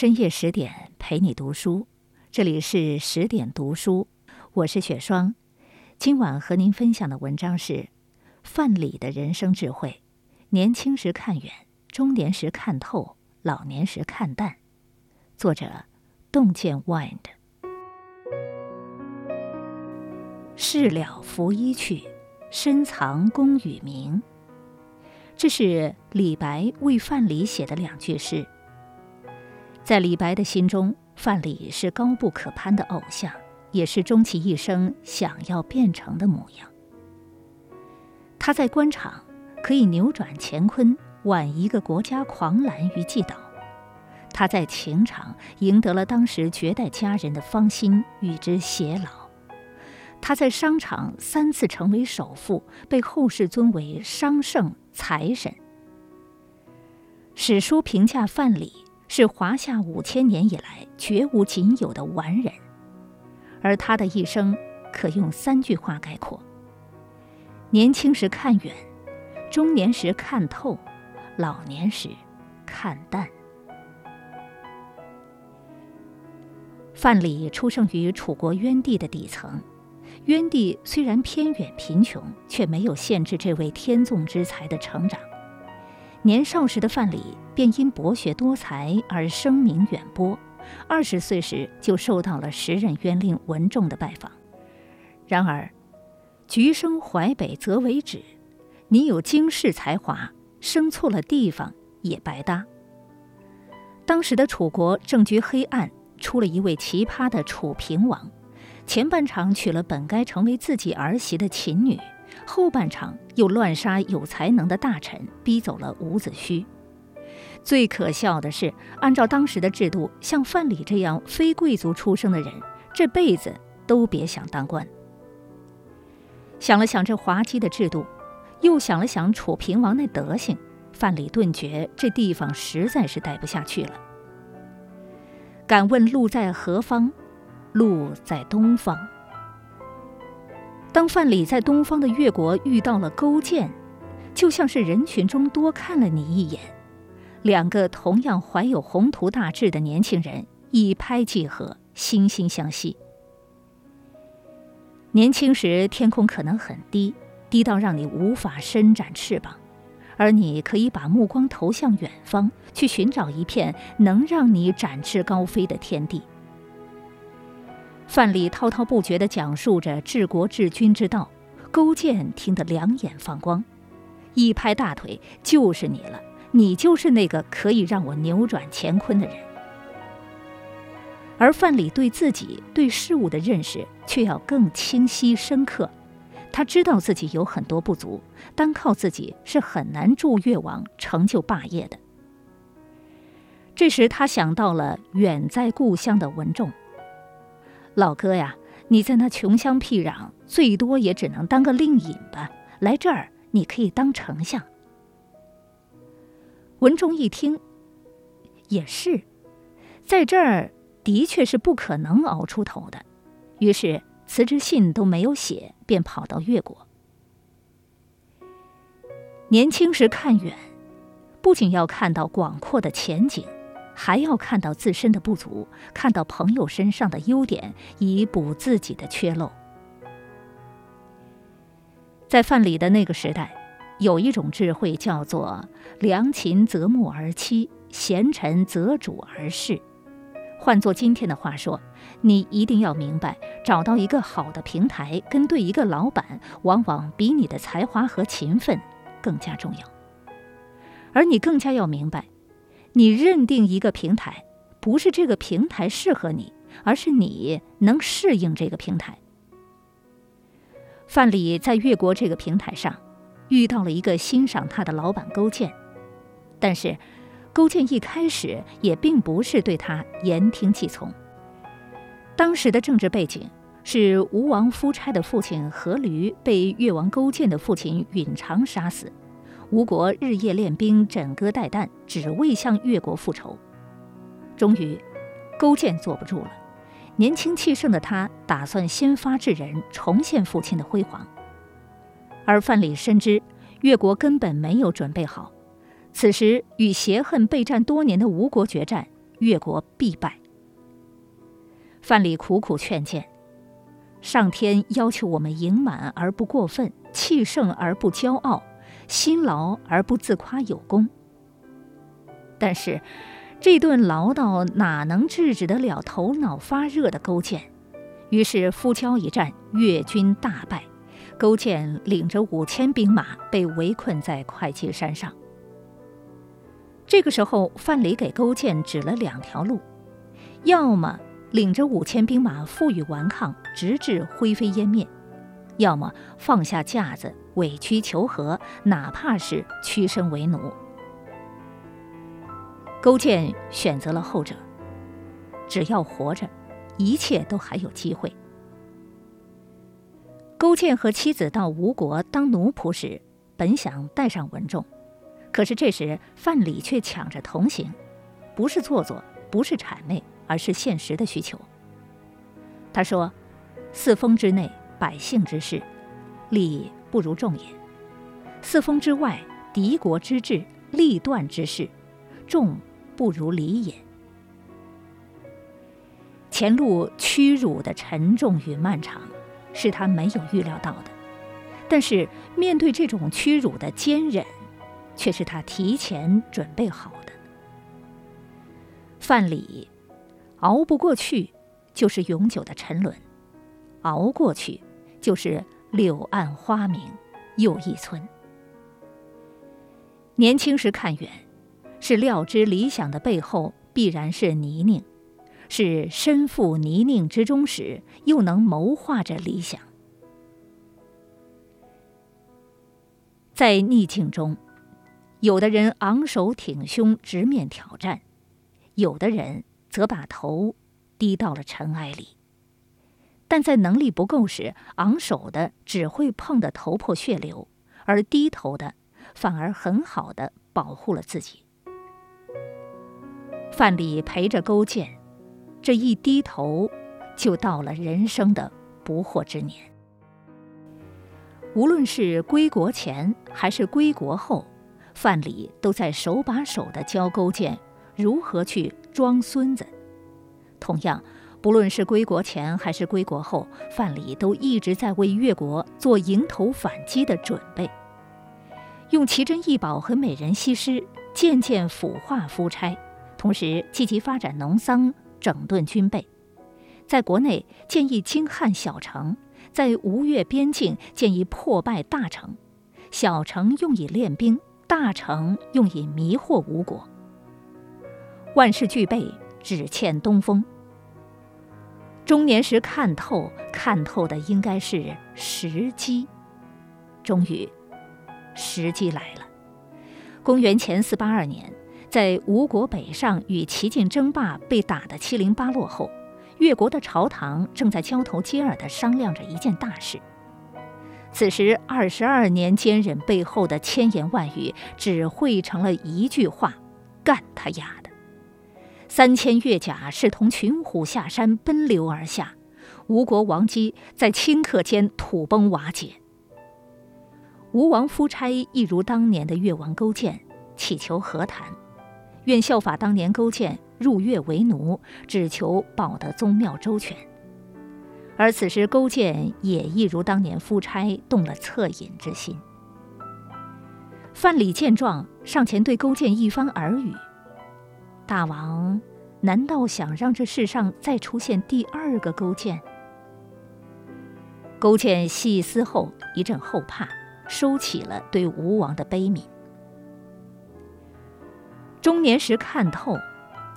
深夜十点陪你读书，这里是十点读书，我是雪霜。今晚和您分享的文章是范蠡的人生智慧：年轻时看远，中年时看透，老年时看淡。作者：洞见 Wind。事了拂衣去，深藏功与名。这是李白为范蠡写的两句诗。在李白的心中，范蠡是高不可攀的偶像，也是终其一生想要变成的模样。他在官场可以扭转乾坤，挽一个国家狂澜于既倒；他在情场赢得了当时绝代佳人的芳心，与之偕老；他在商场三次成为首富，被后世尊为商圣财神。史书评价范蠡。是华夏五千年以来绝无仅有的完人，而他的一生可用三句话概括：年轻时看远，中年时看透，老年时看淡。范蠡出生于楚国渊地的底层，渊地虽然偏远贫穷，却没有限制这位天纵之才的成长。年少时的范蠡便因博学多才而声名远播，二十岁时就受到了时任渊令文仲的拜访。然而，橘生淮北则为枳，你有经世才华，生错了地方也白搭。当时的楚国政局黑暗，出了一位奇葩的楚平王，前半场娶了本该成为自己儿媳的秦女。后半场又乱杀有才能的大臣，逼走了伍子胥。最可笑的是，按照当时的制度，像范蠡这样非贵族出生的人，这辈子都别想当官。想了想这滑稽的制度，又想了想楚平王那德行，范蠡顿觉这地方实在是待不下去了。敢问路在何方？路在东方。当范蠡在东方的越国遇到了勾践，就像是人群中多看了你一眼，两个同样怀有宏图大志的年轻人一拍即合，惺惺相惜。年轻时天空可能很低，低到让你无法伸展翅膀，而你可以把目光投向远方，去寻找一片能让你展翅高飞的天地。范蠡滔滔不绝地讲述着治国治军之道，勾践听得两眼放光，一拍大腿：“就是你了，你就是那个可以让我扭转乾坤的人。”而范蠡对自己对事物的认识却要更清晰深刻，他知道自己有很多不足，单靠自己是很难助越王成就霸业的。这时，他想到了远在故乡的文仲。老哥呀，你在那穷乡僻壤，最多也只能当个令尹吧。来这儿，你可以当丞相。文仲一听，也是，在这儿的确是不可能熬出头的，于是辞职信都没有写，便跑到越国。年轻时看远，不仅要看到广阔的前景。还要看到自身的不足，看到朋友身上的优点，以补自己的缺漏。在范蠡的那个时代，有一种智慧叫做“良禽择木而栖，贤臣择主而事”。换做今天的话说，你一定要明白，找到一个好的平台，跟对一个老板，往往比你的才华和勤奋更加重要。而你更加要明白。你认定一个平台，不是这个平台适合你，而是你能适应这个平台。范蠡在越国这个平台上，遇到了一个欣赏他的老板勾践，但是，勾践一开始也并不是对他言听计从。当时的政治背景是吴王夫差的父亲阖闾被越王勾践的父亲允常杀死。吴国日夜练兵，枕戈待旦，只为向越国复仇。终于，勾践坐不住了。年轻气盛的他打算先发制人，重现父亲的辉煌。而范蠡深知越国根本没有准备好，此时与邪恨备战多年的吴国决战，越国必败。范蠡苦苦劝谏：上天要求我们盈满而不过分，气盛而不骄傲，辛劳而不自夸有功。但是，这顿唠叨哪能制止得了头脑发热的勾践？于是夫交一战，越军大败，勾践领着五千兵马被围困在会稽山上。这个时候，范蠡给勾践指了两条路：要么领着五千兵马负隅顽抗，直至灰飞烟灭；要么放下架子，委曲求和，哪怕是屈身为奴。勾践选择了后者。只要活着，一切都还有机会。勾践和妻子到吴国当奴仆时，本想带上文仲，可是这时范蠡却抢着同行，不是做作，不是谄媚，而是现实的需求。他说：“四封之内，百姓之事，利不如众也；四封之外，敌国之志，利断之事，众。”不如离也。前路屈辱的沉重与漫长，是他没有预料到的；但是面对这种屈辱的坚忍，却是他提前准备好的。范蠡，熬不过去，就是永久的沉沦；熬过去，就是柳暗花明又一村。年轻时看远。是料知理想的背后必然是泥泞，是身负泥泞之中时，又能谋划着理想。在逆境中，有的人昂首挺胸直面挑战，有的人则把头低到了尘埃里。但在能力不够时，昂首的只会碰得头破血流，而低头的反而很好的保护了自己。范蠡陪着勾践，这一低头，就到了人生的不惑之年。无论是归国前还是归国后，范蠡都在手把手地教勾践如何去装孙子。同样，不论是归国前还是归国后，范蠡都一直在为越国做迎头反击的准备，用奇珍异宝和美人西施渐渐腐化夫差。同时，积极发展农桑，整顿军备，在国内建议精汉小城，在吴越边境建议破败大城，小城用以练兵，大城用以迷惑吴国。万事俱备，只欠东风。中年时看透，看透的应该是时机。终于，时机来了。公元前四八二年。在吴国北上与齐晋争霸被打得七零八落后，越国的朝堂正在交头接耳地商量着一件大事。此时，二十二年坚忍背后的千言万语，只汇成了一句话：“干他丫！”三千越甲势同群虎下山，奔流而下，吴国王基在顷刻间土崩瓦解。吴王夫差一如当年的越王勾践，祈求和谈。愿效法当年勾践入越为奴，只求保得宗庙周全。而此时勾践也一如当年夫差，动了恻隐之心。范蠡见状，上前对勾践一番耳语：“大王，难道想让这世上再出现第二个勾践？”勾践细思后一阵后怕，收起了对吴王的悲悯。中年时看透，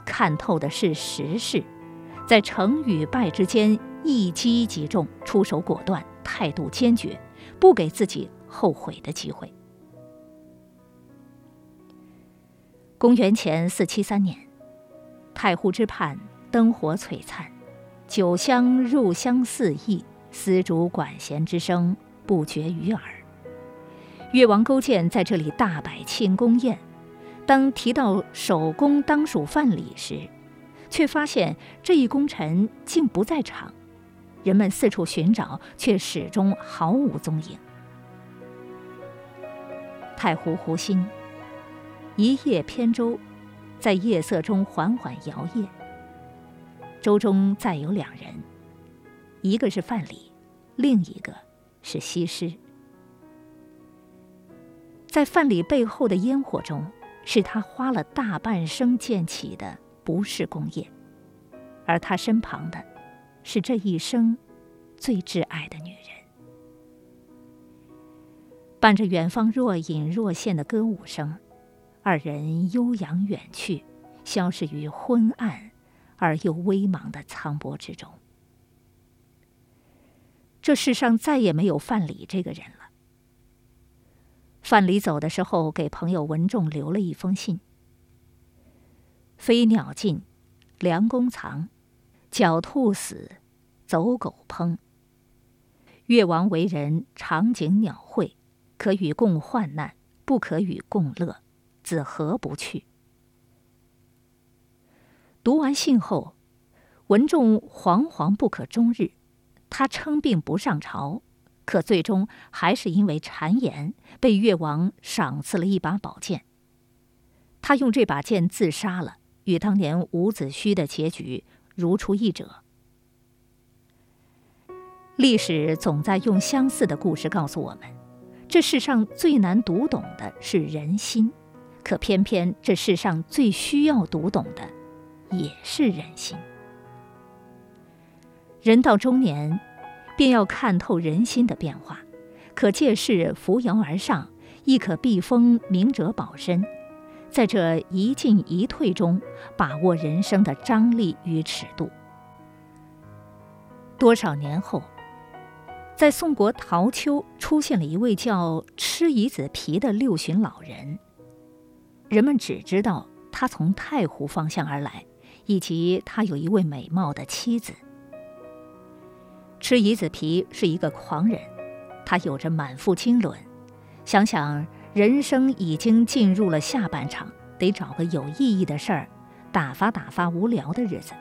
看透的是时势，在成与败之间一击即中，出手果断，态度坚决，不给自己后悔的机会。公元前四七三年，太湖之畔灯火璀璨，酒香入香四溢，丝竹管弦之声不绝于耳。越王勾践在这里大摆庆功宴。当提到首功当属范蠡时，却发现这一功臣竟不在场，人们四处寻找，却始终毫无踪影。太湖湖心，一叶扁舟，在夜色中缓缓摇曳。舟中载有两人，一个是范蠡，另一个是西施。在范蠡背后的烟火中，是他花了大半生建起的不世功业，而他身旁的，是这一生最挚爱的女人。伴着远方若隐若现的歌舞声，二人悠扬远去，消失于昏暗。而又微茫的苍波之中，这世上再也没有范蠡这个人了。范蠡走的时候，给朋友文仲留了一封信：“飞鸟尽，良弓藏；狡兔死，走狗烹。越王为人长颈鸟喙，可与共患难，不可与共乐，子何不去？”读完信后，文仲惶惶不可终日。他称病不上朝，可最终还是因为谗言，被越王赏赐了一把宝剑。他用这把剑自杀了，与当年伍子胥的结局如出一辙。历史总在用相似的故事告诉我们：这世上最难读懂的是人心，可偏偏这世上最需要读懂的。也是人心。人到中年，便要看透人心的变化，可借势扶摇而上，亦可避风明哲保身，在这一进一退中，把握人生的张力与尺度。多少年后，在宋国陶丘出现了一位叫吃夷子皮的六旬老人，人们只知道他从太湖方向而来。以及他有一位美貌的妻子。吃夷子皮是一个狂人，他有着满腹经纶，想想人生已经进入了下半场，得找个有意义的事儿，打发打发无聊的日子。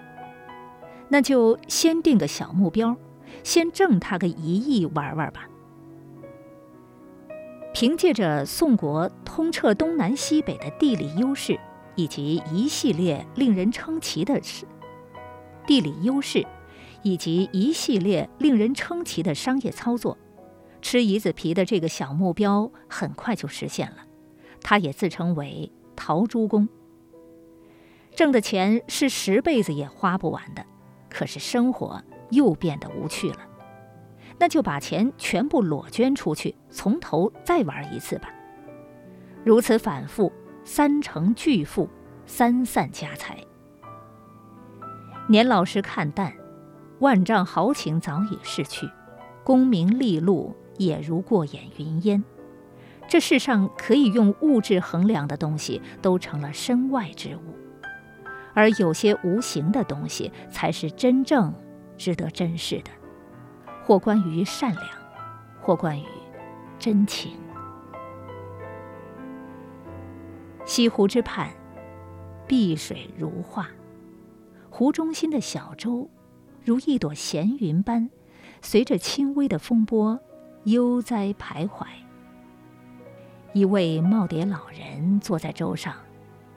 那就先定个小目标，先挣他个一亿玩玩吧。凭借着宋国通彻东南西北的地理优势。以及一系列令人称奇的事地理优势，以及一系列令人称奇的商业操作，吃夷子皮的这个小目标很快就实现了。他也自称为陶朱公，挣的钱是十辈子也花不完的。可是生活又变得无趣了，那就把钱全部裸捐出去，从头再玩一次吧。如此反复。三成巨富，三散家财。年老时看淡，万丈豪情早已逝去，功名利禄也如过眼云烟。这世上可以用物质衡量的东西，都成了身外之物，而有些无形的东西，才是真正值得珍视的，或关于善良，或关于真情。西湖之畔，碧水如画，湖中心的小舟，如一朵闲云般，随着轻微的风波悠哉徘徊。一位耄耋老人坐在舟上，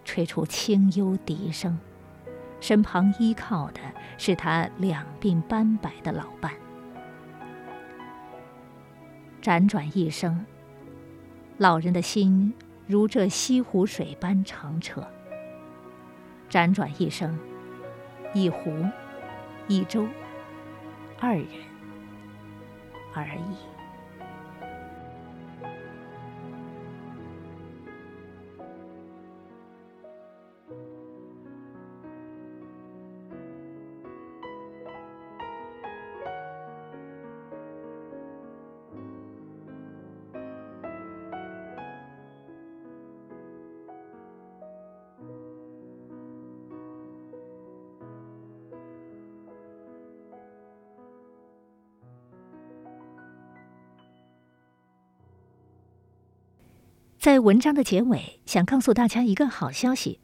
吹出清幽笛声，身旁依靠的是他两鬓斑白的老伴。辗转一生，老人的心。如这西湖水般澄澈。辗转一生，一湖，一舟，二人而已。在文章的结尾，想告诉大家一个好消息：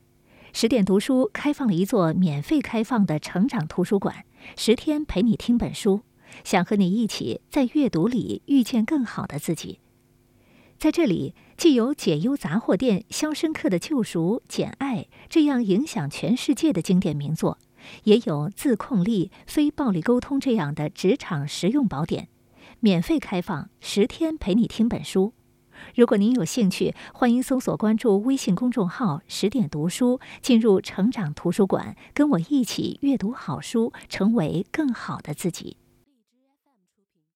十点读书开放了一座免费开放的成长图书馆，十天陪你听本书，想和你一起在阅读里遇见更好的自己。在这里，既有《解忧杂货店》《肖申克的救赎》《简爱》这样影响全世界的经典名作，也有《自控力》《非暴力沟通》这样的职场实用宝典，免费开放十天陪你听本书。如果您有兴趣，欢迎搜索关注微信公众号“十点读书”，进入成长图书馆，跟我一起阅读好书，成为更好的自己。